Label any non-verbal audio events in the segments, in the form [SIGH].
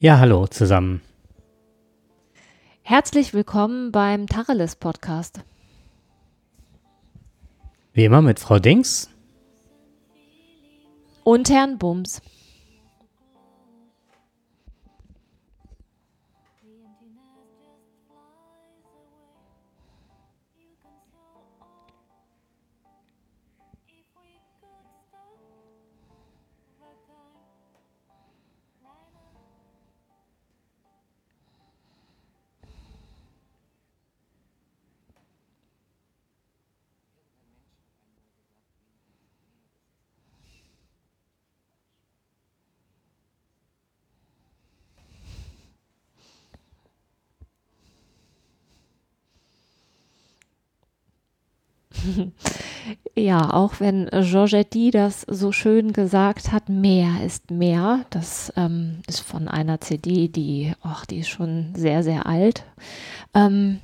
Ja, hallo zusammen. Herzlich willkommen beim Tacheles Podcast. Wie immer mit Frau Dings. Und Herrn Bums. [LAUGHS] Ja, auch wenn Giorgetti das so schön gesagt hat, mehr ist mehr. Das ähm, ist von einer CD, die, ach, die ist schon sehr, sehr alt. Ähm,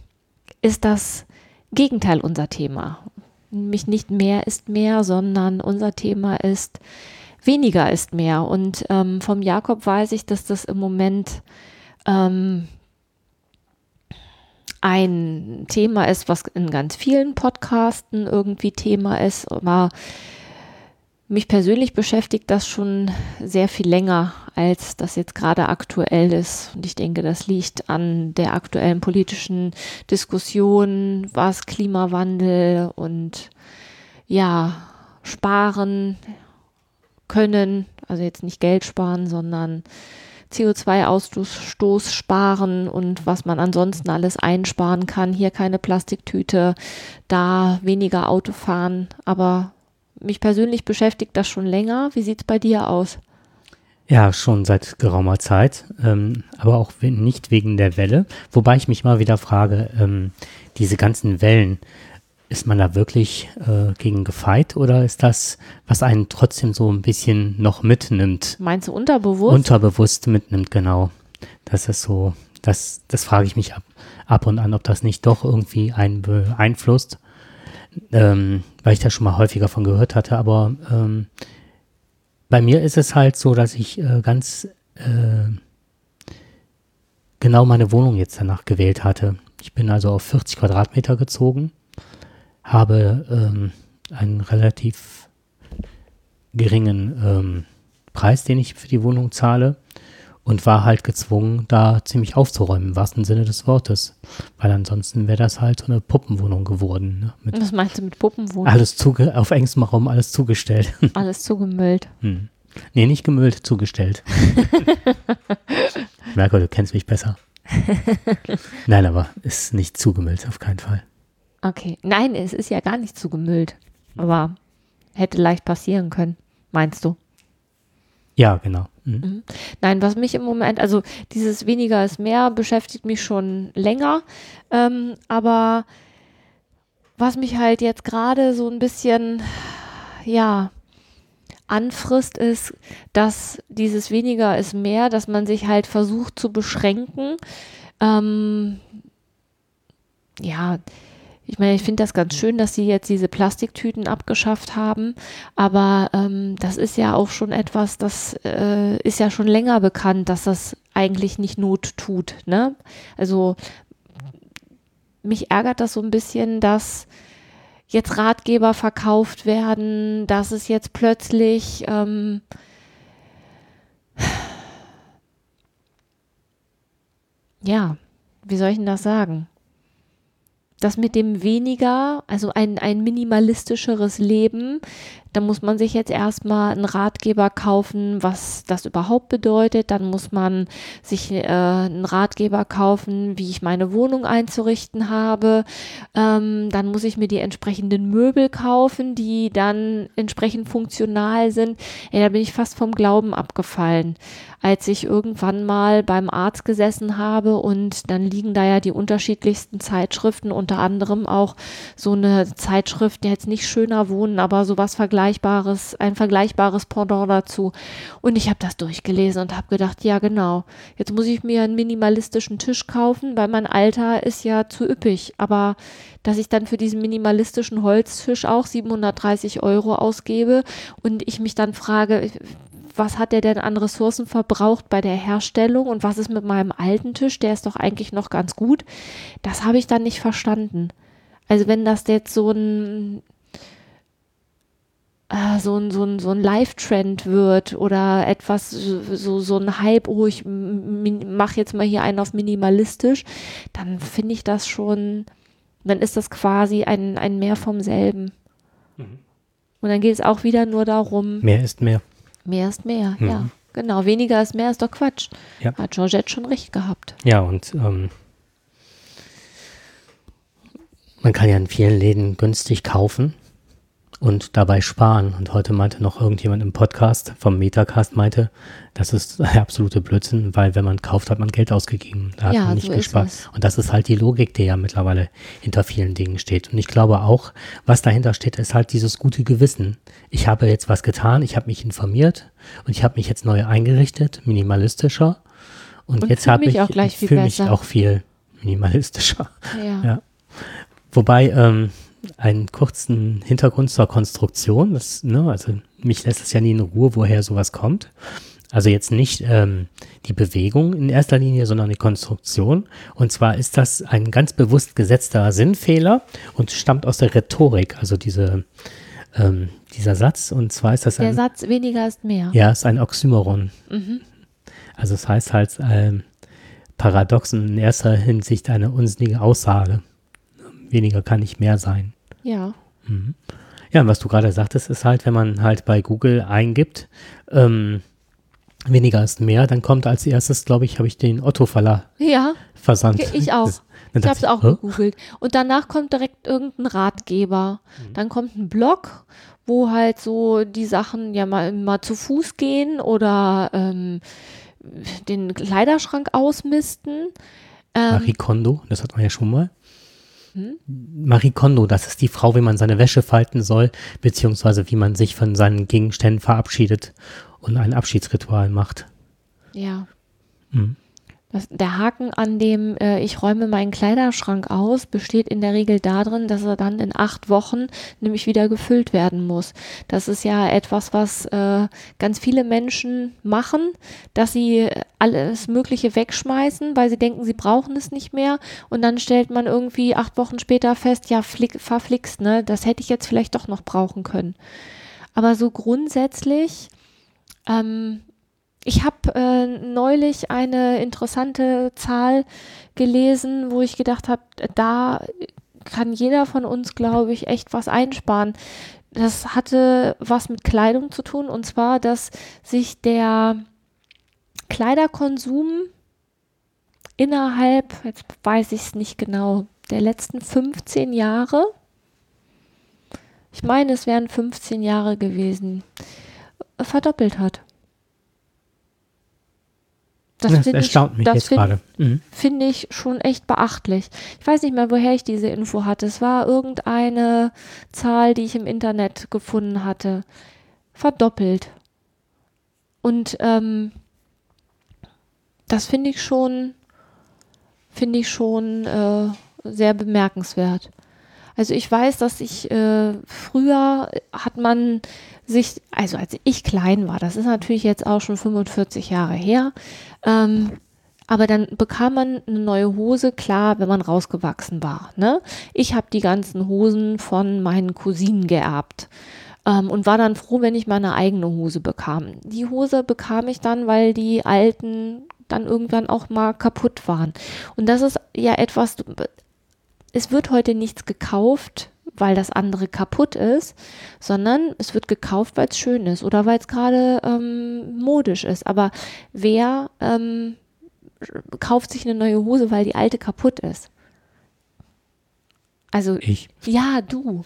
ist das Gegenteil unser Thema. Nämlich nicht mehr ist mehr, sondern unser Thema ist weniger ist mehr. Und ähm, vom Jakob weiß ich, dass das im Moment ähm, ein Thema ist, was in ganz vielen Podcasten irgendwie Thema ist, aber mich persönlich beschäftigt das schon sehr viel länger, als das jetzt gerade aktuell ist. Und ich denke, das liegt an der aktuellen politischen Diskussion, was Klimawandel und ja, sparen können, also jetzt nicht Geld sparen, sondern CO2-Ausstoß sparen und was man ansonsten alles einsparen kann. Hier keine Plastiktüte, da weniger Auto fahren. Aber mich persönlich beschäftigt das schon länger. Wie sieht es bei dir aus? Ja, schon seit geraumer Zeit, ähm, aber auch nicht wegen der Welle. Wobei ich mich mal wieder frage, ähm, diese ganzen Wellen, ist man da wirklich äh, gegen gefeit oder ist das, was einen trotzdem so ein bisschen noch mitnimmt? Meinst du unterbewusst? Unterbewusst mitnimmt, genau. Das ist so, das, das frage ich mich ab, ab und an, ob das nicht doch irgendwie einen beeinflusst, ähm, weil ich da schon mal häufiger von gehört hatte. Aber ähm, bei mir ist es halt so, dass ich äh, ganz äh, genau meine Wohnung jetzt danach gewählt hatte. Ich bin also auf 40 Quadratmeter gezogen habe ähm, einen relativ geringen ähm, Preis, den ich für die Wohnung zahle und war halt gezwungen, da ziemlich aufzuräumen, im wahrsten Sinne des Wortes. Weil ansonsten wäre das halt so eine Puppenwohnung geworden. Ne? Was meinst du mit Puppenwohnung? Alles zuge auf engstem Raum, alles zugestellt. [LAUGHS] Alles zugemüllt. Hm. Nee, nicht gemüllt, zugestellt. [LAUGHS] Merke, du kennst mich besser. [LAUGHS] Nein, aber ist nicht zugemüllt, auf keinen Fall. Okay. Nein, es ist ja gar nicht zugemüllt. Aber hätte leicht passieren können, meinst du? Ja, genau. Mhm. Mhm. Nein, was mich im Moment, also dieses weniger ist mehr, beschäftigt mich schon länger. Ähm, aber was mich halt jetzt gerade so ein bisschen, ja, anfrisst, ist, dass dieses weniger ist mehr, dass man sich halt versucht zu beschränken. Ähm, ja, ich meine, ich finde das ganz schön, dass sie jetzt diese Plastiktüten abgeschafft haben, aber ähm, das ist ja auch schon etwas, das äh, ist ja schon länger bekannt, dass das eigentlich nicht Not tut. Ne? Also mich ärgert das so ein bisschen, dass jetzt Ratgeber verkauft werden, dass es jetzt plötzlich ähm, ja, wie soll ich denn das sagen? Das mit dem weniger, also ein, ein minimalistischeres Leben, da muss man sich jetzt erstmal einen Ratgeber kaufen, was das überhaupt bedeutet. Dann muss man sich äh, einen Ratgeber kaufen, wie ich meine Wohnung einzurichten habe. Ähm, dann muss ich mir die entsprechenden Möbel kaufen, die dann entsprechend funktional sind. Ey, da bin ich fast vom Glauben abgefallen als ich irgendwann mal beim Arzt gesessen habe und dann liegen da ja die unterschiedlichsten Zeitschriften, unter anderem auch so eine Zeitschrift, die jetzt nicht schöner wohnen, aber sowas vergleichbares, ein vergleichbares Pendant dazu. Und ich habe das durchgelesen und habe gedacht, ja genau, jetzt muss ich mir einen minimalistischen Tisch kaufen, weil mein Alter ist ja zu üppig, aber dass ich dann für diesen minimalistischen Holztisch auch 730 Euro ausgebe und ich mich dann frage, was hat der denn an Ressourcen verbraucht bei der Herstellung und was ist mit meinem alten Tisch, der ist doch eigentlich noch ganz gut. Das habe ich dann nicht verstanden. Also wenn das jetzt so ein äh, so ein, so ein, so ein Live-Trend wird oder etwas, so, so ein Hype, oh, ich mache jetzt mal hier einen auf minimalistisch, dann finde ich das schon, dann ist das quasi ein, ein Mehr vom selben. Mhm. Und dann geht es auch wieder nur darum. Mehr ist mehr. Mehr ist mehr, mhm. ja. Genau, weniger ist mehr ist doch Quatsch. Ja. Hat Georgette schon recht gehabt. Ja, und ähm, man kann ja in vielen Läden günstig kaufen und dabei sparen. Und heute meinte noch irgendjemand im Podcast vom Metacast meinte, das ist [LAUGHS] absolute Blödsinn, weil wenn man kauft, hat man Geld ausgegeben. Da hat ja, man nicht so gespart. Und das ist halt die Logik, die ja mittlerweile hinter vielen Dingen steht. Und ich glaube auch, was dahinter steht, ist halt dieses gute Gewissen. Ich habe jetzt was getan, ich habe mich informiert und ich habe mich jetzt neu eingerichtet, minimalistischer. Und, und jetzt habe ich, auch ich fühle mich auch viel minimalistischer. Ja. [LAUGHS] ja. Wobei, ähm, einen kurzen Hintergrund zur Konstruktion. Das, ne, also mich lässt es ja nie in Ruhe, woher sowas kommt. Also jetzt nicht ähm, die Bewegung in erster Linie, sondern die Konstruktion. Und zwar ist das ein ganz bewusst gesetzter Sinnfehler und stammt aus der Rhetorik, also diese, ähm, dieser Satz. Und zwar ist das der ein, Satz weniger ist mehr. Ja, ist ein Oxymoron. Mhm. Also es das heißt halt ähm, paradoxen in erster Hinsicht eine unsinnige Aussage. Weniger kann nicht mehr sein. Ja. Mhm. Ja, was du gerade sagtest, ist halt, wenn man halt bei Google eingibt, ähm, weniger ist mehr, dann kommt als erstes, glaube ich, habe ich den Otto-Verlag ja, versandt. Ich auch. ich habe es auch Hä? gegoogelt. Und danach kommt direkt irgendein Ratgeber. Mhm. Dann kommt ein Blog, wo halt so die Sachen ja mal, mal zu Fuß gehen oder ähm, den Kleiderschrank ausmisten. Ähm, Marie Kondo, das hat man ja schon mal. Hm? Marie Kondo, das ist die Frau, wie man seine Wäsche falten soll, beziehungsweise wie man sich von seinen Gegenständen verabschiedet und ein Abschiedsritual macht. Ja. Hm. Das, der Haken an dem äh, ich räume meinen Kleiderschrank aus besteht in der Regel darin, dass er dann in acht Wochen nämlich wieder gefüllt werden muss. Das ist ja etwas, was äh, ganz viele Menschen machen, dass sie alles Mögliche wegschmeißen, weil sie denken, sie brauchen es nicht mehr. Und dann stellt man irgendwie acht Wochen später fest, ja, flick, verflixt, ne, das hätte ich jetzt vielleicht doch noch brauchen können. Aber so grundsätzlich ähm, ich habe äh, neulich eine interessante Zahl gelesen, wo ich gedacht habe, da kann jeder von uns, glaube ich, echt was einsparen. Das hatte was mit Kleidung zu tun und zwar, dass sich der Kleiderkonsum innerhalb, jetzt weiß ich es nicht genau, der letzten 15 Jahre, ich meine, es wären 15 Jahre gewesen, verdoppelt hat. Das, das erstaunt ich, mich das jetzt find, gerade. Mhm. Finde ich schon echt beachtlich. Ich weiß nicht mehr, woher ich diese Info hatte. Es war irgendeine Zahl, die ich im Internet gefunden hatte. Verdoppelt. Und ähm, das finde ich schon, finde ich schon äh, sehr bemerkenswert. Also ich weiß, dass ich äh, früher hat man sich, also als ich klein war, das ist natürlich jetzt auch schon 45 Jahre her, ähm, aber dann bekam man eine neue Hose, klar, wenn man rausgewachsen war. Ne? Ich habe die ganzen Hosen von meinen Cousinen geerbt ähm, und war dann froh, wenn ich meine eigene Hose bekam. Die Hose bekam ich dann, weil die alten dann irgendwann auch mal kaputt waren. Und das ist ja etwas, es wird heute nichts gekauft, weil das andere kaputt ist, sondern es wird gekauft, weil es schön ist oder weil es gerade ähm, modisch ist. Aber wer ähm, kauft sich eine neue Hose, weil die alte kaputt ist? Also ich. Ja, du.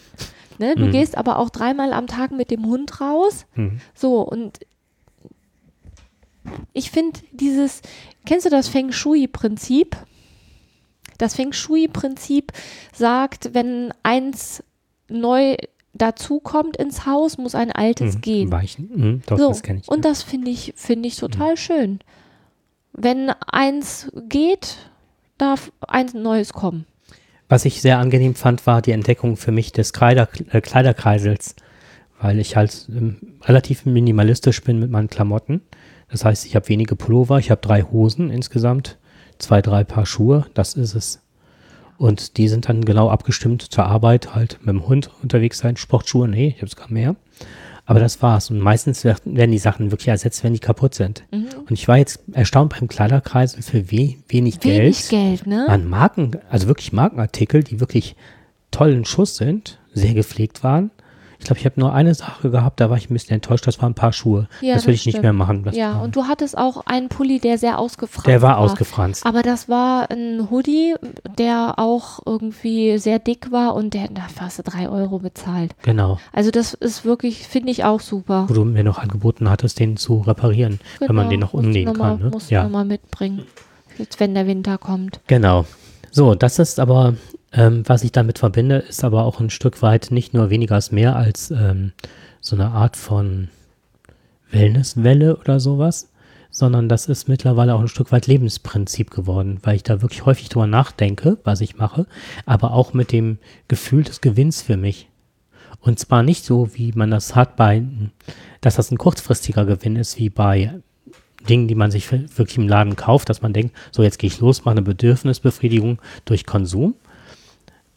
Ne? Du mhm. gehst aber auch dreimal am Tag mit dem Hund raus. Mhm. So, und ich finde dieses, kennst du das Feng Shui-Prinzip? Das Feng Shui-Prinzip sagt, wenn eins neu dazukommt ins Haus, muss ein altes mhm, gehen. Weichen. Mhm, doch, so, das kenne ich. Und ja. das finde ich, finde ich total mhm. schön. Wenn eins geht, darf eins Neues kommen. Was ich sehr angenehm fand, war die Entdeckung für mich des Kleider, äh, Kleiderkreisels, weil ich halt ähm, relativ minimalistisch bin mit meinen Klamotten. Das heißt, ich habe wenige Pullover, ich habe drei Hosen insgesamt, zwei, drei Paar Schuhe, das ist es. Und die sind dann genau abgestimmt zur Arbeit, halt mit dem Hund unterwegs sein. Sportschuhe, nee, ich habe sogar mehr. Aber das war's. Und meistens werden die Sachen wirklich ersetzt, wenn die kaputt sind. Mhm. Und ich war jetzt erstaunt beim Kleiderkreis, für we wenig, wenig Geld, Geld ne? an Marken, also wirklich Markenartikel, die wirklich tollen Schuss sind, sehr gepflegt waren, ich glaube, ich habe nur eine Sache gehabt, da war ich ein bisschen enttäuscht, das waren ein paar Schuhe. Ja, das will ich stimmt. nicht mehr machen. ja, und du hattest auch einen Pulli, der sehr ausgefranst war. Der war, war ausgefranst. Aber das war ein Hoodie, der auch irgendwie sehr dick war und der, da hast du drei Euro bezahlt. Genau. Also das ist wirklich, finde ich auch super. Wo du mir noch angeboten hattest, den zu reparieren, genau. wenn man den noch umnähen kann. Ne? Musst ja. du mal mitbringen, jetzt wenn der Winter kommt. Genau. So, das ist aber ähm, was ich damit verbinde, ist aber auch ein Stück weit nicht nur weniger als mehr als ähm, so eine Art von Wellnesswelle oder sowas, sondern das ist mittlerweile auch ein Stück weit Lebensprinzip geworden, weil ich da wirklich häufig drüber nachdenke, was ich mache, aber auch mit dem Gefühl des Gewinns für mich. Und zwar nicht so, wie man das hat bei, dass das ein kurzfristiger Gewinn ist, wie bei Dingen, die man sich wirklich im Laden kauft, dass man denkt, so jetzt gehe ich los, mache eine Bedürfnisbefriedigung durch Konsum,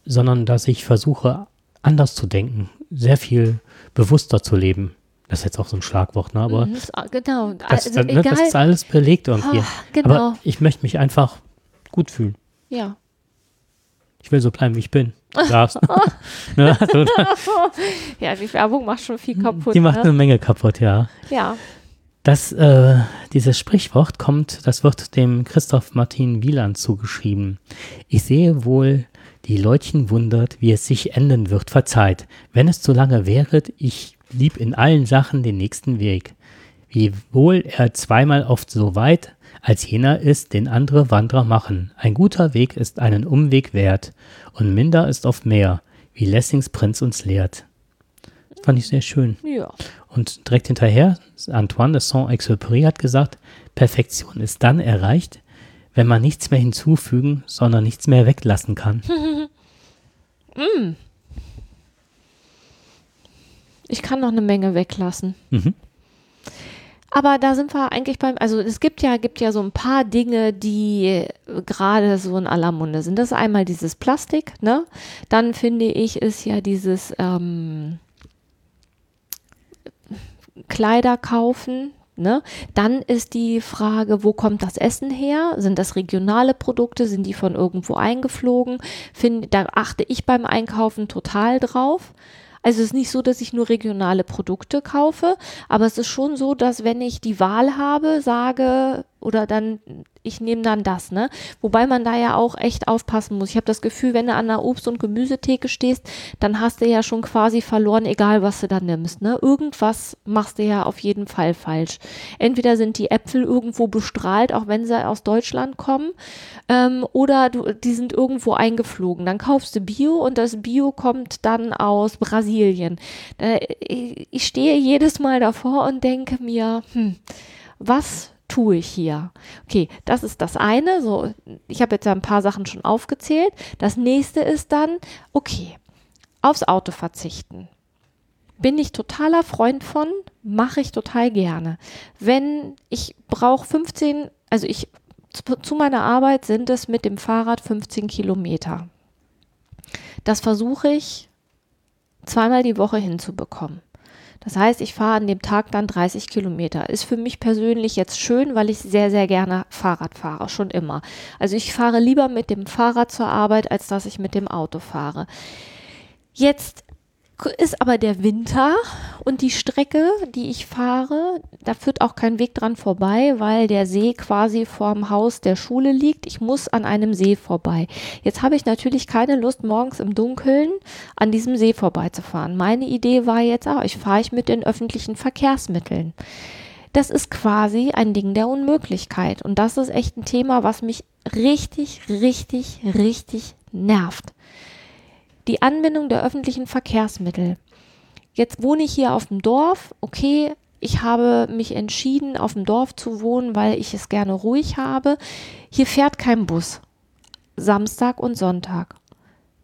sondern dass ich versuche, anders zu denken, sehr viel bewusster zu leben. Das ist jetzt auch so ein Schlagwort, ne? aber mhm, genau. das, also, ne, das ist alles belegt irgendwie. Ach, genau. Aber ich möchte mich einfach gut fühlen. Ja. Ich will so bleiben, wie ich bin. [LAUGHS] Darfst. [LAUGHS] ne? also, ja, die Werbung macht schon viel kaputt. Die macht ne? eine Menge kaputt, ja. Ja. Das, äh, dieses Sprichwort kommt, das wird dem Christoph Martin Wieland zugeschrieben. Ich sehe wohl die Leutchen wundert, wie es sich enden wird, verzeiht. Wenn es zu lange wäret, ich lieb in allen Sachen den nächsten Weg. Wiewohl er zweimal oft so weit, als jener ist, den andere Wanderer machen. Ein guter Weg ist einen Umweg wert, und minder ist oft mehr, wie Lessings Prinz uns lehrt. Das fand ich sehr schön. Ja. Und direkt hinterher, Antoine de Saint-Exupéry hat gesagt, Perfektion ist dann erreicht, wenn man nichts mehr hinzufügen, sondern nichts mehr weglassen kann. [LAUGHS] mm. Ich kann noch eine Menge weglassen. Mhm. Aber da sind wir eigentlich beim, also es gibt ja, gibt ja so ein paar Dinge, die gerade so in aller Munde sind. Das ist einmal dieses Plastik, ne? Dann finde ich, ist ja dieses ähm, Kleider kaufen, Ne? Dann ist die Frage, wo kommt das Essen her? Sind das regionale Produkte? Sind die von irgendwo eingeflogen? Find, da achte ich beim Einkaufen total drauf. Also es ist nicht so, dass ich nur regionale Produkte kaufe, aber es ist schon so, dass wenn ich die Wahl habe, sage oder dann ich nehme dann das, ne? Wobei man da ja auch echt aufpassen muss. Ich habe das Gefühl, wenn du an der Obst- und Gemüsetheke stehst, dann hast du ja schon quasi verloren, egal was du da nimmst, ne? Irgendwas machst du ja auf jeden Fall falsch. Entweder sind die Äpfel irgendwo bestrahlt, auch wenn sie aus Deutschland kommen, ähm, oder du, die sind irgendwo eingeflogen. Dann kaufst du Bio und das Bio kommt dann aus Brasilien. Äh, ich stehe jedes Mal davor und denke mir, hm, was tue ich hier? Okay, das ist das eine. So, ich habe jetzt ein paar Sachen schon aufgezählt. Das nächste ist dann, okay, aufs Auto verzichten. Bin ich totaler Freund von, mache ich total gerne. Wenn ich brauche 15, also ich zu meiner Arbeit sind es mit dem Fahrrad 15 Kilometer. Das versuche ich zweimal die Woche hinzubekommen. Das heißt, ich fahre an dem Tag dann 30 Kilometer. Ist für mich persönlich jetzt schön, weil ich sehr, sehr gerne Fahrrad fahre, schon immer. Also ich fahre lieber mit dem Fahrrad zur Arbeit, als dass ich mit dem Auto fahre. Jetzt ist aber der Winter und die Strecke, die ich fahre, da führt auch kein Weg dran vorbei, weil der See quasi vorm Haus der Schule liegt. Ich muss an einem See vorbei. Jetzt habe ich natürlich keine Lust, morgens im Dunkeln an diesem See vorbeizufahren. Meine Idee war jetzt, ah, ich fahre ich mit den öffentlichen Verkehrsmitteln. Das ist quasi ein Ding der Unmöglichkeit. Und das ist echt ein Thema, was mich richtig, richtig, richtig nervt die Anbindung der öffentlichen Verkehrsmittel. Jetzt wohne ich hier auf dem Dorf, okay, ich habe mich entschieden, auf dem Dorf zu wohnen, weil ich es gerne ruhig habe. Hier fährt kein Bus. Samstag und Sonntag.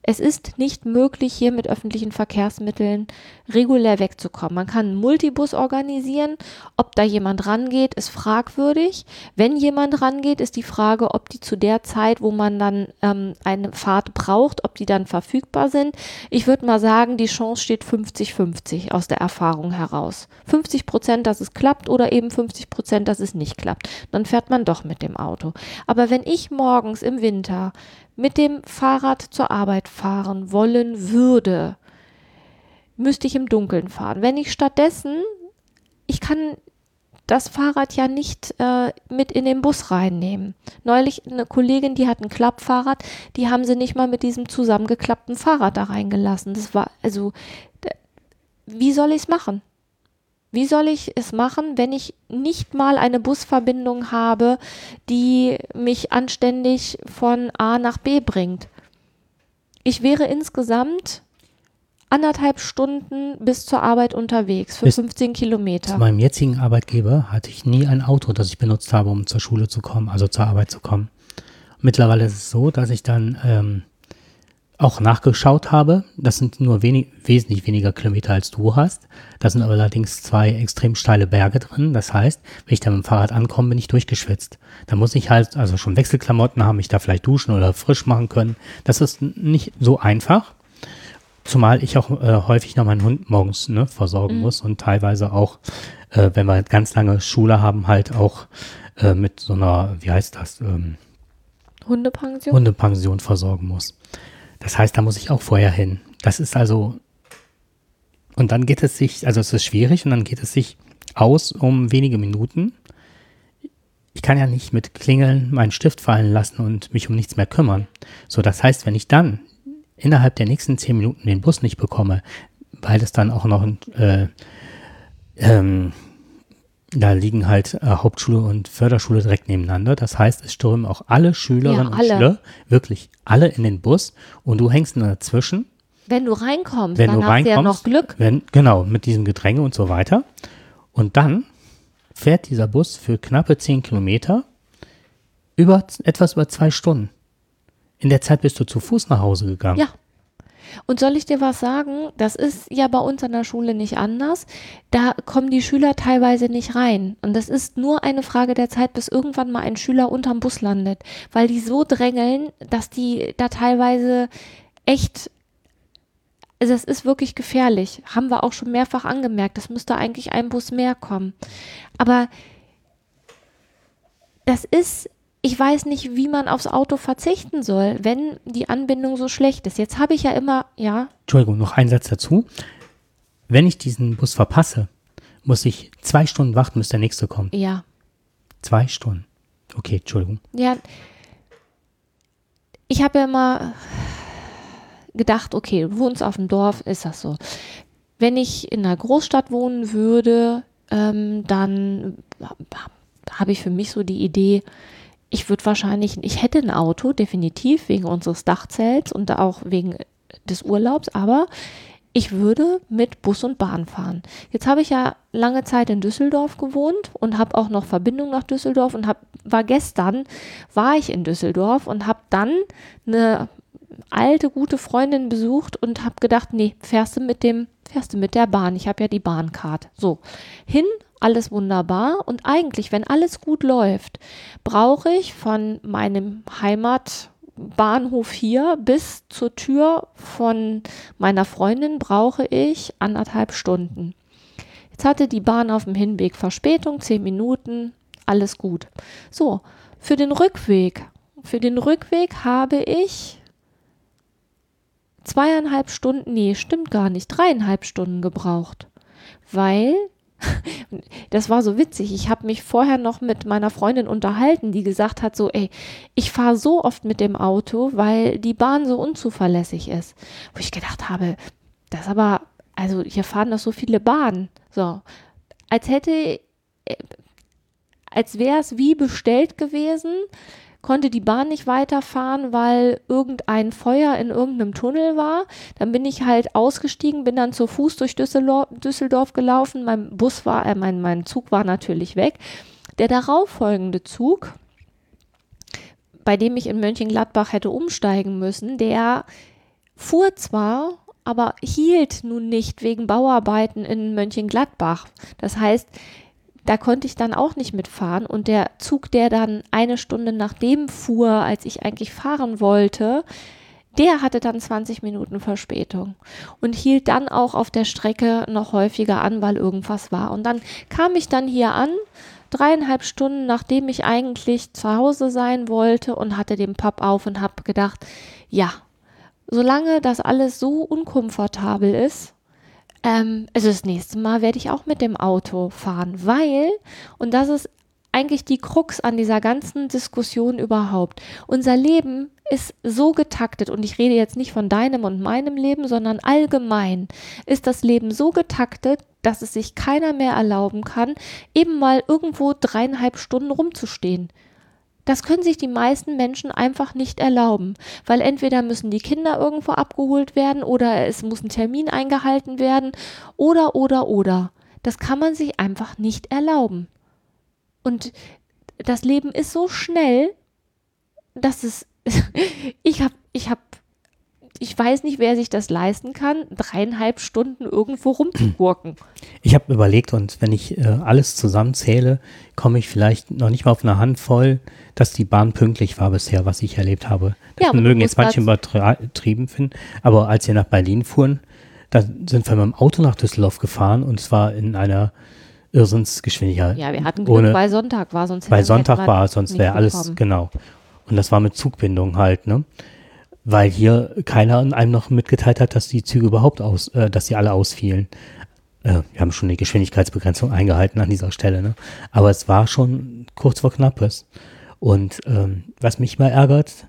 Es ist nicht möglich, hier mit öffentlichen Verkehrsmitteln regulär wegzukommen. Man kann einen Multibus organisieren. Ob da jemand rangeht, ist fragwürdig. Wenn jemand rangeht, ist die Frage, ob die zu der Zeit, wo man dann ähm, eine Fahrt braucht, ob die dann verfügbar sind. Ich würde mal sagen, die Chance steht 50-50 aus der Erfahrung heraus. 50 Prozent, dass es klappt oder eben 50 Prozent, dass es nicht klappt. Dann fährt man doch mit dem Auto. Aber wenn ich morgens im Winter mit dem Fahrrad zur Arbeit fahren wollen würde, müsste ich im Dunkeln fahren. Wenn ich stattdessen, ich kann das Fahrrad ja nicht äh, mit in den Bus reinnehmen. Neulich eine Kollegin, die hat ein Klappfahrrad, die haben sie nicht mal mit diesem zusammengeklappten Fahrrad da reingelassen. Das war, also, wie soll ich es machen? Wie soll ich es machen, wenn ich nicht mal eine Busverbindung habe, die mich anständig von A nach B bringt? Ich wäre insgesamt anderthalb Stunden bis zur Arbeit unterwegs für bis 15 Kilometer. Zu meinem jetzigen Arbeitgeber hatte ich nie ein Auto, das ich benutzt habe, um zur Schule zu kommen, also zur Arbeit zu kommen. Mittlerweile ist es so, dass ich dann ähm, auch nachgeschaut habe. Das sind nur wenig, wesentlich weniger Kilometer als du hast. Da sind allerdings zwei extrem steile Berge drin. Das heißt, wenn ich da mit dem Fahrrad ankomme, bin ich durchgeschwitzt. Da muss ich halt also schon Wechselklamotten haben, mich da vielleicht duschen oder frisch machen können. Das ist nicht so einfach. Zumal ich auch äh, häufig noch meinen Hund morgens ne, versorgen mhm. muss und teilweise auch, äh, wenn wir ganz lange Schule haben, halt auch äh, mit so einer, wie heißt das? Ähm, Hundepension? Hundepension versorgen muss. Das heißt, da muss ich auch vorher hin. Das ist also, und dann geht es sich, also es ist schwierig und dann geht es sich aus um wenige Minuten. Ich kann ja nicht mit Klingeln meinen Stift fallen lassen und mich um nichts mehr kümmern. So, das heißt, wenn ich dann innerhalb der nächsten zehn Minuten den Bus nicht bekomme, weil es dann auch noch äh, ähm, da liegen halt äh, Hauptschule und Förderschule direkt nebeneinander. Das heißt, es stürmen auch alle Schülerinnen ja, alle. und Schüler, wirklich alle in den Bus und du hängst dazwischen. Wenn du reinkommst, wenn dann du hast reinkommst, du ja noch Glück. Wenn, genau, mit diesem Gedränge und so weiter. Und dann fährt dieser Bus für knappe zehn Kilometer über etwas über zwei Stunden. In der Zeit bist du zu Fuß nach Hause gegangen. Ja. Und soll ich dir was sagen? Das ist ja bei uns an der Schule nicht anders. Da kommen die Schüler teilweise nicht rein. Und das ist nur eine Frage der Zeit, bis irgendwann mal ein Schüler unterm Bus landet, weil die so drängeln, dass die da teilweise echt also es ist wirklich gefährlich. Haben wir auch schon mehrfach angemerkt. Es müsste eigentlich ein Bus mehr kommen. Aber das ist ich weiß nicht, wie man aufs Auto verzichten soll, wenn die Anbindung so schlecht ist. Jetzt habe ich ja immer, ja. Entschuldigung, noch ein Satz dazu. Wenn ich diesen Bus verpasse, muss ich zwei Stunden warten, bis der nächste kommt. Ja. Zwei Stunden. Okay, Entschuldigung. Ja. Ich habe ja immer gedacht, okay, du wohnst auf dem Dorf, ist das so. Wenn ich in einer Großstadt wohnen würde, ähm, dann habe ich für mich so die Idee, ich würde wahrscheinlich, ich hätte ein Auto, definitiv, wegen unseres Dachzelts und auch wegen des Urlaubs, aber ich würde mit Bus und Bahn fahren. Jetzt habe ich ja lange Zeit in Düsseldorf gewohnt und habe auch noch Verbindung nach Düsseldorf und hab, war gestern, war ich in Düsseldorf und habe dann eine alte, gute Freundin besucht und habe gedacht, nee, fährst du mit dem, fährst du mit der Bahn. Ich habe ja die Bahncard. So, hin alles wunderbar. Und eigentlich, wenn alles gut läuft, brauche ich von meinem Heimatbahnhof hier bis zur Tür von meiner Freundin brauche ich anderthalb Stunden. Jetzt hatte die Bahn auf dem Hinweg Verspätung, zehn Minuten, alles gut. So, für den Rückweg, für den Rückweg habe ich zweieinhalb Stunden, nee, stimmt gar nicht, dreieinhalb Stunden gebraucht, weil das war so witzig. Ich habe mich vorher noch mit meiner Freundin unterhalten, die gesagt hat, so, ey, ich fahre so oft mit dem Auto, weil die Bahn so unzuverlässig ist. Wo ich gedacht habe, das aber, also hier fahren doch so viele Bahnen. So, als hätte, äh, als wäre es wie bestellt gewesen konnte die Bahn nicht weiterfahren, weil irgendein Feuer in irgendeinem Tunnel war. Dann bin ich halt ausgestiegen, bin dann zu Fuß durch Düsseldorf, Düsseldorf gelaufen. Mein Bus war, äh, mein, mein Zug war natürlich weg. Der darauffolgende Zug, bei dem ich in Mönchengladbach hätte umsteigen müssen, der fuhr zwar, aber hielt nun nicht wegen Bauarbeiten in Mönchengladbach. Das heißt, da konnte ich dann auch nicht mitfahren und der Zug, der dann eine Stunde nachdem fuhr, als ich eigentlich fahren wollte, der hatte dann 20 Minuten Verspätung und hielt dann auch auf der Strecke noch häufiger an, weil irgendwas war. Und dann kam ich dann hier an, dreieinhalb Stunden nachdem ich eigentlich zu Hause sein wollte und hatte den Pub auf und habe gedacht, ja, solange das alles so unkomfortabel ist, ähm, also das nächste Mal werde ich auch mit dem Auto fahren, weil, und das ist eigentlich die Krux an dieser ganzen Diskussion überhaupt. Unser Leben ist so getaktet, und ich rede jetzt nicht von deinem und meinem Leben, sondern allgemein ist das Leben so getaktet, dass es sich keiner mehr erlauben kann, eben mal irgendwo dreieinhalb Stunden rumzustehen. Das können sich die meisten Menschen einfach nicht erlauben, weil entweder müssen die Kinder irgendwo abgeholt werden oder es muss ein Termin eingehalten werden oder oder oder. Das kann man sich einfach nicht erlauben. Und das Leben ist so schnell, dass es [LAUGHS] ich habe ich habe ich weiß nicht, wer sich das leisten kann, dreieinhalb Stunden irgendwo rumzugurken. Ich habe überlegt und wenn ich äh, alles zusammenzähle, komme ich vielleicht noch nicht mal auf eine Handvoll, dass die Bahn pünktlich war bisher, was ich erlebt habe. Das ja, mögen jetzt manche übertrieben finden, aber als wir nach Berlin fuhren, da sind wir mit dem Auto nach Düsseldorf gefahren und es war in einer Irrsinnsgeschwindigkeit. Ja, wir hatten Glück, ohne, weil Sonntag war, sonst Weil Sonntag war, sonst wäre alles, genau. Und das war mit Zugbindung halt, ne? Weil hier keiner einem noch mitgeteilt hat, dass die Züge überhaupt aus, äh, dass sie alle ausfielen. Äh, wir haben schon die Geschwindigkeitsbegrenzung eingehalten an dieser Stelle, ne? aber es war schon kurz vor Knappes. Und ähm, was mich mal ärgert,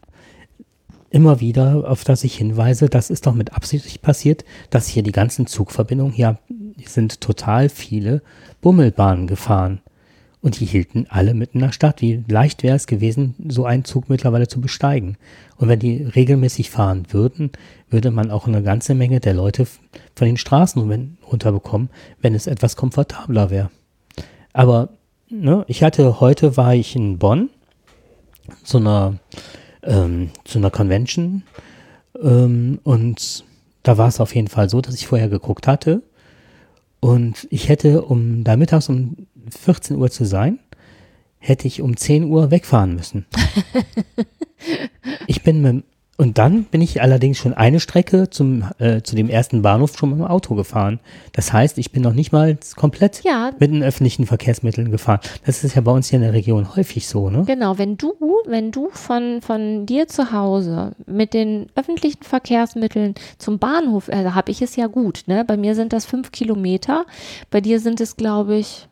immer wieder, auf das ich hinweise, das ist doch mit Absicht passiert, dass hier die ganzen Zugverbindungen, hier sind total viele Bummelbahnen gefahren. Und die hielten alle mitten in der Stadt. Wie leicht wäre es gewesen, so einen Zug mittlerweile zu besteigen. Und wenn die regelmäßig fahren würden, würde man auch eine ganze Menge der Leute von den Straßen runterbekommen, wenn es etwas komfortabler wäre. Aber ne, ich hatte heute war ich in Bonn zu einer ähm, zu einer Convention ähm, und da war es auf jeden Fall so, dass ich vorher geguckt hatte und ich hätte um da mittags um 14 Uhr zu sein, hätte ich um 10 Uhr wegfahren müssen. [LAUGHS] ich bin mit, und dann bin ich allerdings schon eine Strecke zum, äh, zu dem ersten Bahnhof schon mit dem Auto gefahren. Das heißt, ich bin noch nicht mal komplett ja. mit den öffentlichen Verkehrsmitteln gefahren. Das ist ja bei uns hier in der Region häufig so, ne? Genau, wenn du, wenn du von, von dir zu Hause mit den öffentlichen Verkehrsmitteln zum Bahnhof, also habe ich es ja gut, ne? Bei mir sind das fünf Kilometer, bei dir sind es, glaube ich,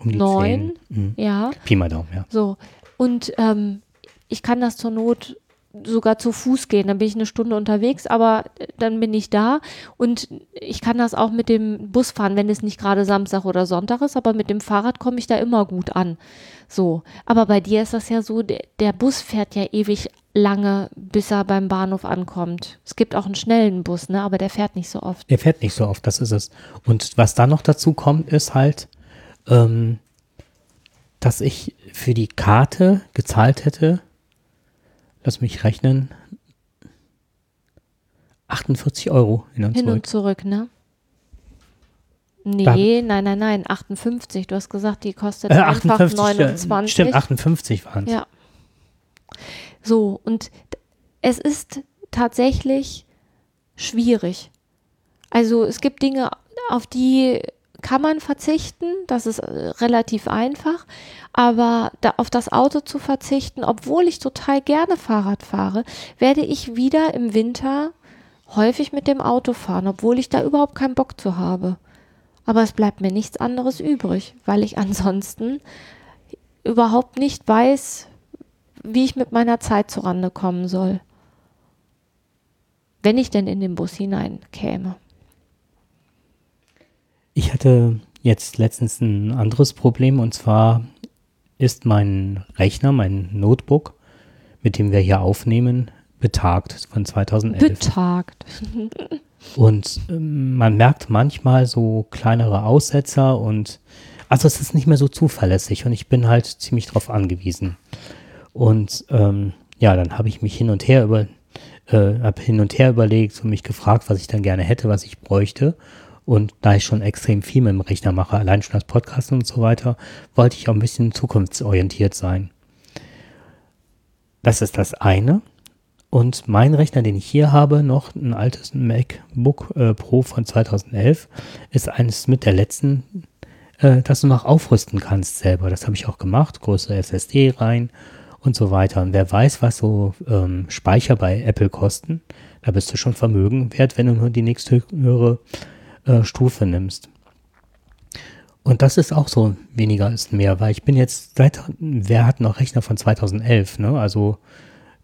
um die neun. Mhm. Ja. Pi mal Daumen, ja. So. Und ähm, ich kann das zur Not sogar zu Fuß gehen. Dann bin ich eine Stunde unterwegs, aber dann bin ich da und ich kann das auch mit dem Bus fahren, wenn es nicht gerade Samstag oder Sonntag ist, aber mit dem Fahrrad komme ich da immer gut an. So. Aber bei dir ist das ja so, der, der Bus fährt ja ewig lange, bis er beim Bahnhof ankommt. Es gibt auch einen schnellen Bus, ne, aber der fährt nicht so oft. Der fährt nicht so oft, das ist es. Und was da noch dazu kommt, ist halt, ähm, dass ich für die Karte gezahlt hätte, lass mich rechnen, 48 Euro hin und hin zurück. und zurück, ne? Nee, nein, nein, nein, 58. Du hast gesagt, die kostet äh, einfach 29. Stimmt, 58 waren es. Ja. So, und es ist tatsächlich schwierig. Also es gibt Dinge, auf die kann man verzichten, das ist äh, relativ einfach, aber da auf das Auto zu verzichten, obwohl ich total gerne Fahrrad fahre, werde ich wieder im Winter häufig mit dem Auto fahren, obwohl ich da überhaupt keinen Bock zu habe. Aber es bleibt mir nichts anderes übrig, weil ich [LAUGHS] ansonsten überhaupt nicht weiß, wie ich mit meiner Zeit zurande kommen soll. Wenn ich denn in den Bus hineinkäme. Ich hatte jetzt letztens ein anderes Problem und zwar ist mein Rechner, mein Notebook, mit dem wir hier aufnehmen, betagt von 2011. Betagt. [LAUGHS] und ähm, man merkt manchmal so kleinere Aussetzer und also es ist nicht mehr so zuverlässig und ich bin halt ziemlich drauf angewiesen. Und ähm, ja, dann habe ich mich hin und her über äh, hin und her überlegt und mich gefragt, was ich dann gerne hätte, was ich bräuchte. Und da ich schon extrem viel mit dem Rechner mache, allein schon als Podcast und so weiter, wollte ich auch ein bisschen zukunftsorientiert sein. Das ist das eine. Und mein Rechner, den ich hier habe, noch ein altes MacBook äh, Pro von 2011, ist eines mit der letzten, äh, dass du noch aufrüsten kannst selber. Das habe ich auch gemacht, größere SSD rein und so weiter. Und wer weiß, was so ähm, Speicher bei Apple kosten, da bist du schon Vermögen wert, wenn du nur die nächste höhere äh, Stufe nimmst. Und das ist auch so weniger ist mehr, weil ich bin jetzt seit, wer hat noch Rechner von 2011, ne? Also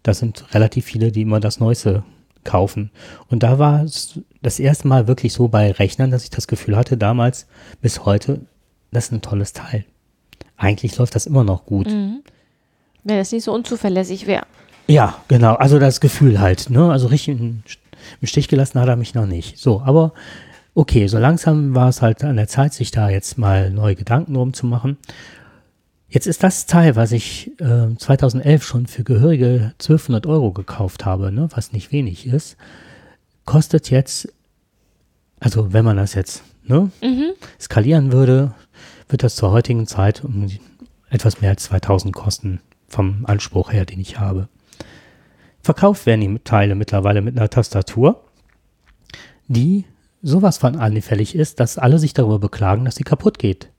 das sind relativ viele, die immer das Neueste kaufen. Und da war es das erste Mal wirklich so bei Rechnern, dass ich das Gefühl hatte, damals bis heute, das ist ein tolles Teil. Eigentlich läuft das immer noch gut. Mhm. Wenn es nicht so unzuverlässig wäre. Ja, genau. Also das Gefühl halt. Ne? Also richtig im Stich gelassen hat er mich noch nicht. So, aber okay, so langsam war es halt an der Zeit, sich da jetzt mal neue Gedanken drum zu machen. Jetzt ist das Teil, was ich äh, 2011 schon für gehörige 1200 Euro gekauft habe, ne, was nicht wenig ist, kostet jetzt, also wenn man das jetzt ne, mhm. skalieren würde, wird das zur heutigen Zeit um etwas mehr als 2000 kosten vom Anspruch her, den ich habe. Verkauft werden die Teile mittlerweile mit einer Tastatur, die sowas von anfällig ist, dass alle sich darüber beklagen, dass sie kaputt geht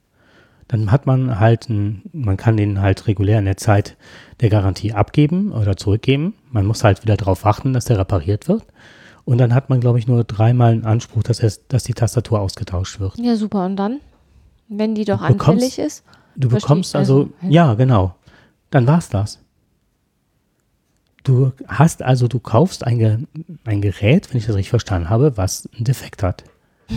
dann hat man halt, ein, man kann den halt regulär in der Zeit der Garantie abgeben oder zurückgeben. Man muss halt wieder darauf warten, dass der repariert wird. Und dann hat man, glaube ich, nur dreimal einen Anspruch, dass, es, dass die Tastatur ausgetauscht wird. Ja, super. Und dann, wenn die doch bekommst, anfällig ist? Du bekommst also, also, ja, genau. Dann war's das. Du hast also, du kaufst ein, ein Gerät, wenn ich das richtig verstanden habe, was einen Defekt hat. [LAUGHS]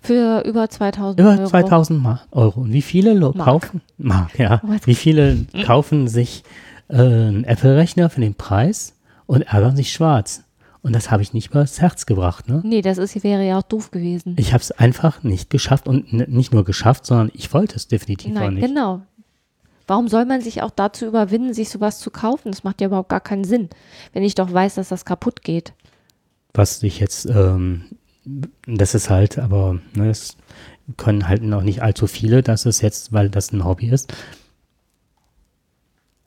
Für über 2000 über Euro. Über 2000 Euro. Und wie viele Mark. kaufen, Mark, ja, [LAUGHS] wie viele kaufen sich äh, einen Apple-Rechner für den Preis und ärgern sich schwarz? Und das habe ich nicht übers Herz gebracht, ne? Nee, das ist, wäre ja auch doof gewesen. Ich habe es einfach nicht geschafft und nicht nur geschafft, sondern ich wollte es definitiv Nein, auch nicht. genau. Warum soll man sich auch dazu überwinden, sich sowas zu kaufen? Das macht ja überhaupt gar keinen Sinn, wenn ich doch weiß, dass das kaputt geht. Was ich jetzt ähm, das ist halt, aber ne, das können halt noch nicht allzu viele, das ist jetzt, weil das ein Hobby ist,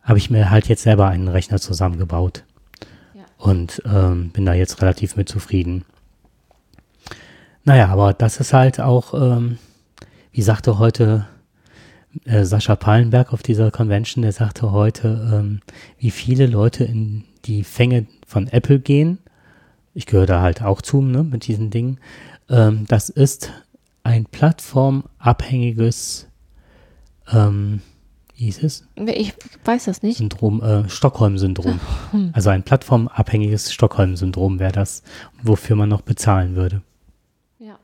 habe ich mir halt jetzt selber einen Rechner zusammengebaut. Ja. Und ähm, bin da jetzt relativ mit zufrieden. Naja, aber das ist halt auch, ähm, wie sagte heute äh, Sascha Pallenberg auf dieser Convention, der sagte heute, ähm, wie viele Leute in die Fänge von Apple gehen ich gehöre da halt auch zu, ne, mit diesen Dingen. Ähm, das ist ein plattformabhängiges, ähm, wie hieß es? Ich weiß das nicht. Syndrom, äh, Stockholm-Syndrom. Hm. Also ein plattformabhängiges Stockholm-Syndrom wäre das, wofür man noch bezahlen würde. Ja.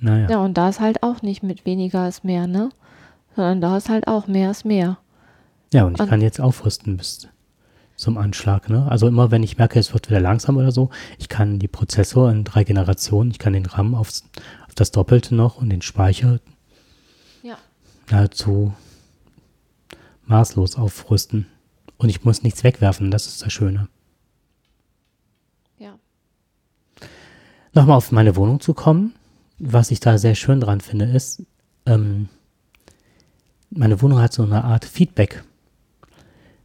Naja. Ja, und da ist halt auch nicht mit weniger ist mehr, ne? Sondern da ist halt auch mehr ist mehr. Ja, und ich und kann jetzt aufrüsten bis zum Anschlag. Ne? Also immer, wenn ich merke, es wird wieder langsam oder so, ich kann die Prozessor in drei Generationen, ich kann den RAM aufs, auf das Doppelte noch und den Speicher ja. nahezu maßlos aufrüsten. Und ich muss nichts wegwerfen, das ist das Schöne. Ja. Nochmal auf meine Wohnung zu kommen. Was ich da sehr schön dran finde, ist, ähm, meine Wohnung hat so eine Art Feedback.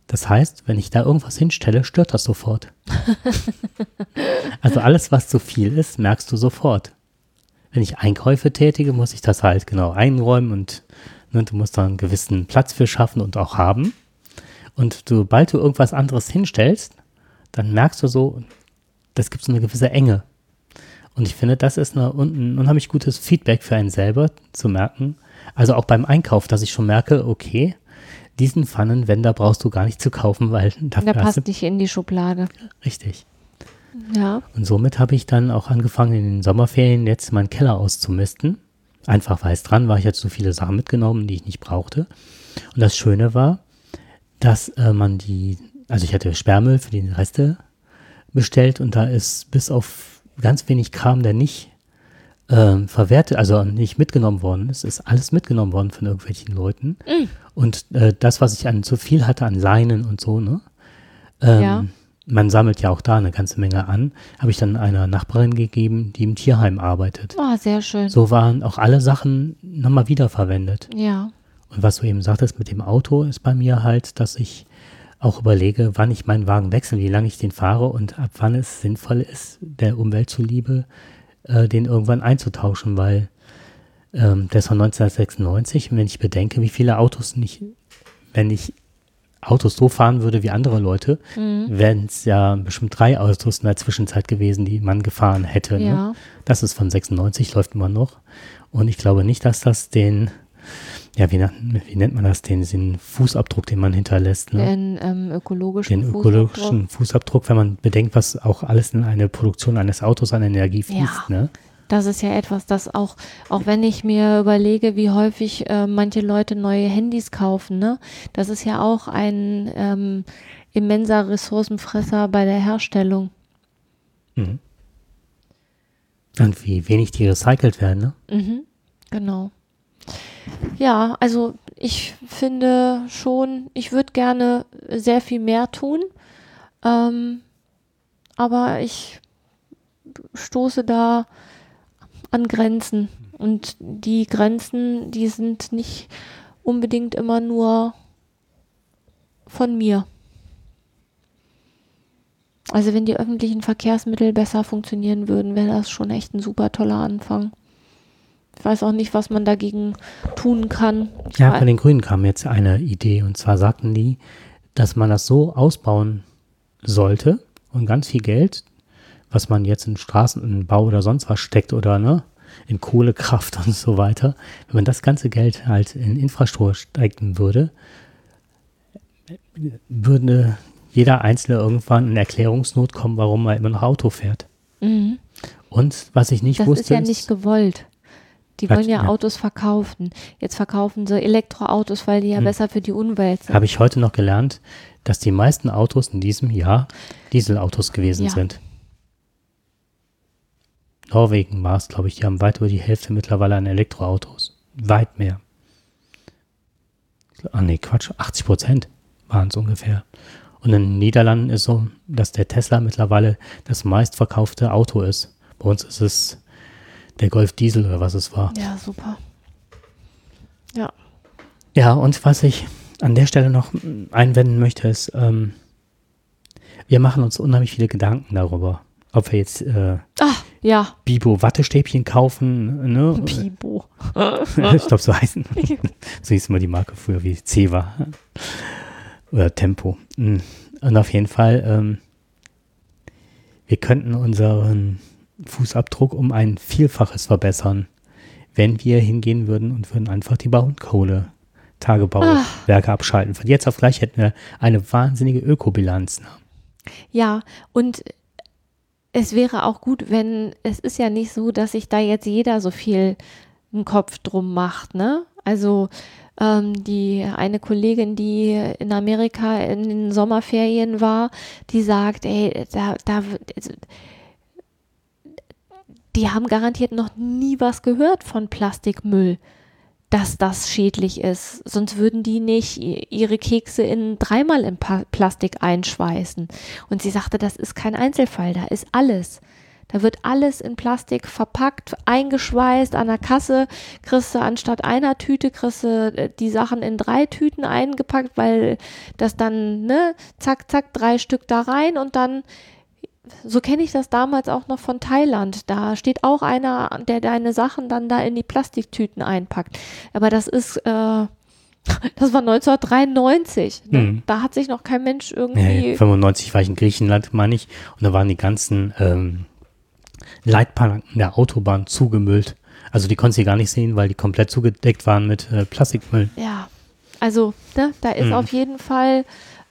Das heißt, wenn ich da irgendwas hinstelle, stört das sofort. [LAUGHS] also alles, was zu viel ist, merkst du sofort. Wenn ich Einkäufe tätige, muss ich das halt genau einräumen und ne, du musst da einen gewissen Platz für schaffen und auch haben. Und sobald du irgendwas anderes hinstellst, dann merkst du so, das gibt so eine gewisse Enge. Und ich finde, das ist eine, ein unheimlich gutes Feedback für einen selber zu merken. Also auch beim Einkauf, dass ich schon merke, okay, diesen Pfannenwender brauchst du gar nicht zu kaufen, weil [LAUGHS] dafür der passt nicht in die Schublade. Richtig. Ja. Und somit habe ich dann auch angefangen, in den Sommerferien jetzt meinen Keller auszumisten. Einfach weiß dran, war ich jetzt so viele Sachen mitgenommen, die ich nicht brauchte. Und das Schöne war, dass äh, man die, also ich hatte Sperrmüll für die Reste bestellt und da ist bis auf ganz wenig Kram, der nicht äh, verwertet, also nicht mitgenommen worden ist, ist alles mitgenommen worden von irgendwelchen Leuten. Mm. Und äh, das, was ich an zu viel hatte an Leinen und so, ne? Ähm, ja. man sammelt ja auch da eine ganze Menge an, habe ich dann einer Nachbarin gegeben, die im Tierheim arbeitet. Oh, sehr schön. So waren auch alle Sachen nochmal wiederverwendet. Ja. Und was du eben sagtest mit dem Auto, ist bei mir halt, dass ich auch überlege, wann ich meinen Wagen wechsle, wie lange ich den fahre und ab wann es sinnvoll ist, der Umwelt zuliebe, äh, den irgendwann einzutauschen, weil ähm, der ist von 1996 und wenn ich bedenke, wie viele Autos nicht, wenn ich Autos so fahren würde wie andere Leute, Mhm. wären es ja bestimmt drei Autos in der Zwischenzeit gewesen, die man gefahren hätte. Ne? Ja. Das ist von 96, läuft immer noch. Und ich glaube nicht, dass das den, ja, wie, wie nennt man das, den, den Fußabdruck, den man hinterlässt, ne? Den ähm, ökologischen den Fußabdruck. ökologischen Fußabdruck, wenn man bedenkt, was auch alles in eine Produktion eines Autos an Energie fließt. Ja. Ne? Das ist ja etwas, das auch, auch wenn ich mir überlege, wie häufig äh, manche Leute neue Handys kaufen, ne? Das ist ja auch ein ähm, immenser Ressourcenfresser bei der Herstellung. Mhm. Und wie wenig die recycelt werden. Ne? Mhm, genau. Ja, also ich finde schon, ich würde gerne sehr viel mehr tun, ähm, aber ich stoße da an Grenzen und die Grenzen, die sind nicht unbedingt immer nur von mir. Also wenn die öffentlichen Verkehrsmittel besser funktionieren würden, wäre das schon echt ein super toller Anfang. Ich weiß auch nicht, was man dagegen tun kann. Ich Ja, von den Grünen kam jetzt eine Idee und zwar sagten die, dass man das so ausbauen sollte und ganz viel Geld, was man jetzt in Straßenbau oder sonst was steckt oder ne, in Kohlekraft [LAUGHS] und so weiter, wenn man das ganze Geld halt in Infrastruktur stecken würde, würde jeder Einzelne irgendwann in Erklärungsnot kommen, warum er immer noch Auto fährt. Mhm. Und was ich nicht Das wusste, ist ja nicht gewollt. Die wollen ja ja. Autos verkaufen. Jetzt verkaufen sie Elektroautos, weil die ja Hm. besser für die Umwelt sind. habe ich heute noch gelernt, dass die meisten Autos in diesem Jahr Dieselautos gewesen Ja. sind. Norwegen war es, glaube ich, die haben weit über die Hälfte mittlerweile an Elektroautos. Weit mehr. Ah nee, Quatsch, 80 Prozent waren es ungefähr. Und in den Niederlanden ist so, dass der Tesla mittlerweile das meistverkaufte Auto ist. Bei uns ist es der Golf Diesel oder was es war. Ja, super. Ja. Ja, und was ich an der Stelle noch einwenden möchte, ist, ähm, wir machen uns unheimlich viele Gedanken darüber, ob wir jetzt äh, Ah, ja. Bibo Wattestäbchen kaufen, ne? Pibo. [LAUGHS] ich glaube, so heißen. [LAUGHS] so hieß immer die Marke früher wie Ceva oder Tempo. Mm. Und auf jeden Fall, ähm, wir könnten unseren Fußabdruck um ein Vielfaches verbessern, wenn wir hingehen würden und würden einfach die Braunkohle Tagebauwerke abschalten. Von jetzt auf gleich hätten wir eine wahnsinnige Ökobilanz. Ne? Ja, und es wäre auch gut, wenn, es ist ja nicht so, dass sich da jetzt jeder so viel einen Kopf drum macht, ne? Also ähm, die eine Kollegin, die in Amerika in den Sommerferien war, die sagt, ey, da, da, die haben garantiert noch nie was gehört von Plastikmüll, dass das schädlich ist. Sonst würden die nicht ihre Kekse in dreimal in Plastik einschweißen. Und sie sagte, das ist kein Einzelfall, da ist alles. Da wird alles in Plastik verpackt, eingeschweißt. An der Kasse kriegst du anstatt einer Tüte, kriegst du äh, die Sachen in drei Tüten eingepackt, weil das dann, ne, zack, zack, drei Stück da rein und dann so kenne ich das damals auch noch von Thailand. Da steht auch einer, der deine Sachen dann da in die Plastiktüten einpackt. Aber das ist, äh, [LAUGHS] das war 1993. Ne? Mhm. Da hat sich noch kein Mensch irgendwie. 95 war ich in Griechenland, meine ich, und da waren die ganzen ähm, Leitplanken der Autobahn zugemüllt. Also die konntest du gar nicht sehen, weil die komplett zugedeckt waren mit äh, Plastikmüll. Ja, also ne, da ist Mhm. auf jeden Fall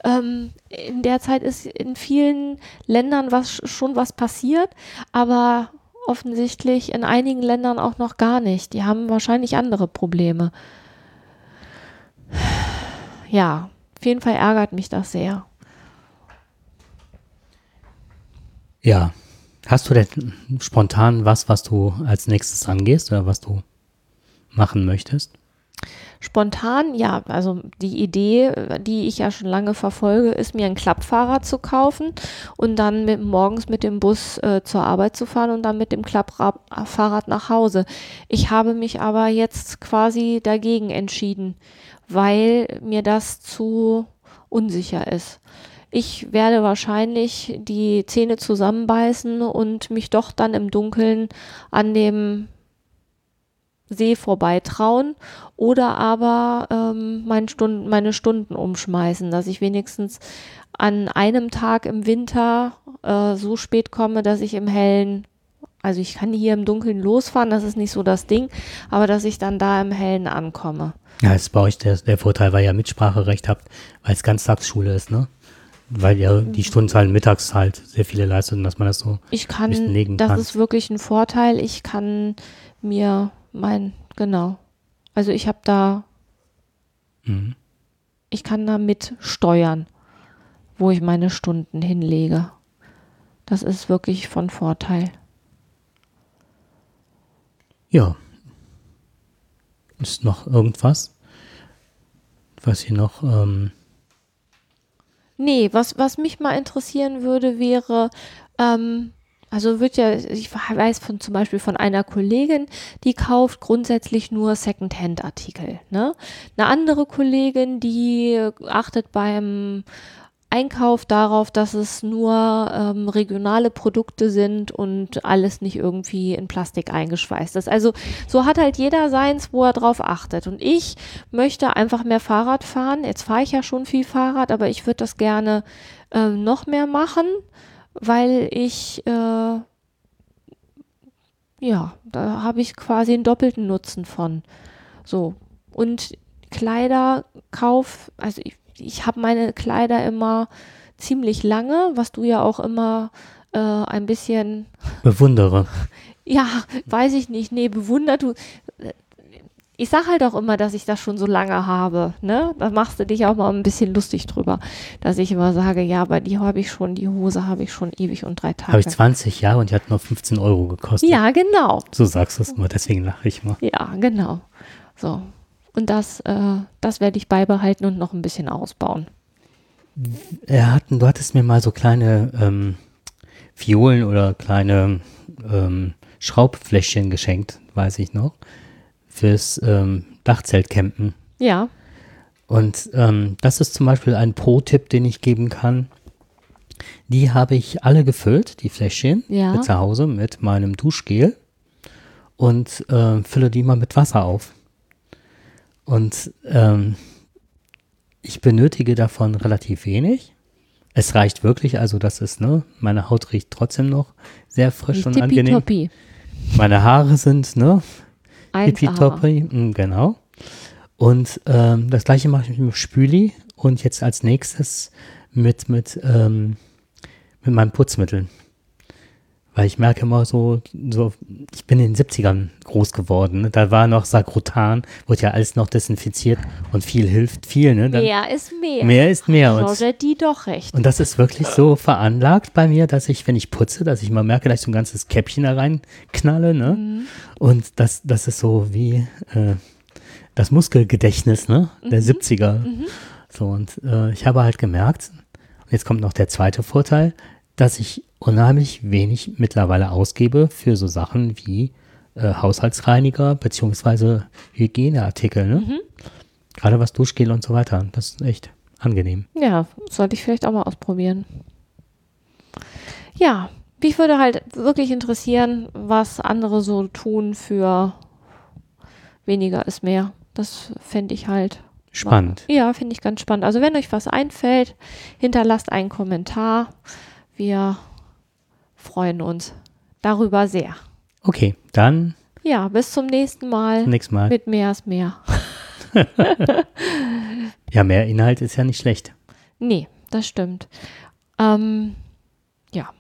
ähm, in der Zeit ist in vielen Ländern was schon was passiert, aber offensichtlich in einigen Ländern auch noch gar nicht. Die haben wahrscheinlich andere Probleme. Ja, auf jeden Fall ärgert mich das sehr. Ja. Hast du denn spontan was, was du als nächstes angehst oder was du machen möchtest? Spontan, ja, also die Idee, die ich ja schon lange verfolge, ist mir ein Klappfahrrad zu kaufen und dann mit, morgens mit dem Bus äh, zur Arbeit zu fahren und dann mit dem Klappfahrrad nach Hause. Ich habe mich aber jetzt quasi dagegen entschieden, weil mir das zu unsicher ist. Ich werde wahrscheinlich die Zähne zusammenbeißen und mich doch dann im Dunkeln an dem See vorbeitrauen oder aber ähm, mein Stunden, meine Stunden umschmeißen, dass ich wenigstens an einem Tag im Winter äh, so spät komme, dass ich im Hellen, also ich kann hier im Dunkeln losfahren, das ist nicht so das Ding, aber dass ich dann da im Hellen ankomme. Ja, ist bei euch der, der Vorteil, weil ihr Mitspracherecht habt, weil es Ganztagsschule ist, ne? Weil ja die Stundenzahlen mittags halt sehr viele leisten, dass man das so ich kann, legen das kann. ist wirklich ein Vorteil. Ich kann mir mein, genau. Also ich habe da, mhm. ich kann da mitsteuern, wo ich meine Stunden hinlege. Das ist wirklich von Vorteil. Ja. Ist noch irgendwas, was hier noch. Ähm nee, was, was mich mal interessieren würde, wäre, ähm, also wird ja, ich weiß von zum Beispiel von einer Kollegin, die kauft grundsätzlich nur Secondhand-Artikel. Ne? Eine andere Kollegin, die achtet beim Einkauf darauf, dass es nur ähm, regionale Produkte sind und alles nicht irgendwie in Plastik eingeschweißt ist. Also so hat halt jeder seins, wo er drauf achtet. Und ich möchte einfach mehr Fahrrad fahren. Jetzt fahre ich ja schon viel Fahrrad, aber ich würde das gerne ähm, noch mehr machen weil ich, äh, ja, da habe ich quasi einen doppelten Nutzen von. So. Und Kleiderkauf, also ich, ich habe meine Kleider immer ziemlich lange, was du ja auch immer äh, ein bisschen bewundere. [LAUGHS] ja, weiß ich nicht. Nee, bewundert du ich sage halt auch immer, dass ich das schon so lange habe. Ne? Da machst du dich auch mal ein bisschen lustig drüber, dass ich immer sage, ja, aber die habe ich schon, die Hose habe ich schon ewig und drei Tage. Habe ich 20 Jahre und die hat nur 15 Euro gekostet. Ja, genau. So sagst du es immer, deswegen lache ich mal. Ja, genau. So. Und das, äh, das werde ich beibehalten und noch ein bisschen ausbauen. Er hatten, du hattest mir mal so kleine ähm, Violen oder kleine ähm, Schraubfläschchen geschenkt, weiß ich noch fürs ähm, Dachzeltcampen. Ja. Und ähm, das ist zum Beispiel ein Pro-Tipp, den ich geben kann. Die habe ich alle gefüllt, die Fläschchen, ja. mit zu Hause mit meinem Duschgel und äh, fülle die mal mit Wasser auf. Und ähm, ich benötige davon relativ wenig. Es reicht wirklich, also das ist, ne, meine Haut riecht trotzdem noch sehr frisch und angenehm. Meine Haare sind, ne, Tippitoppi, mm, genau. Und ähm, das gleiche mache ich mit Spüli und jetzt als nächstes mit, mit, ähm, mit meinem Putzmittel. Weil ich merke immer so, so, ich bin in den 70ern groß geworden. Ne? Da war noch Sakrotan, wurde ja alles noch desinfiziert und viel hilft viel. Ne? Dann, mehr ist mehr. Mehr ist mehr. Und, die doch recht. Und das ist wirklich so veranlagt bei mir, dass ich, wenn ich putze, dass ich mal merke, dass ich so ein ganzes Käppchen da reinknalle. Ne? Mhm. Und das, das ist so wie äh, das Muskelgedächtnis ne? der mhm. 70er. Mhm. So, und äh, ich habe halt gemerkt, und jetzt kommt noch der zweite Vorteil, dass ich unheimlich wenig mittlerweile ausgebe für so Sachen wie äh, Haushaltsreiniger beziehungsweise Hygieneartikel. Ne? Mhm. Gerade was Duschgel und so weiter. Das ist echt angenehm. Ja, sollte ich vielleicht auch mal ausprobieren. Ja, mich würde halt wirklich interessieren, was andere so tun für weniger ist mehr. Das fände ich halt spannend. Mal, ja, finde ich ganz spannend. Also wenn euch was einfällt, hinterlasst einen Kommentar. Wir freuen uns darüber sehr. Okay, dann. Ja, bis zum nächsten Mal. Nächstes Mal. Mit mehr ist mehr. [LAUGHS] ja, mehr Inhalt ist ja nicht schlecht. Nee, das stimmt. Ähm, ja.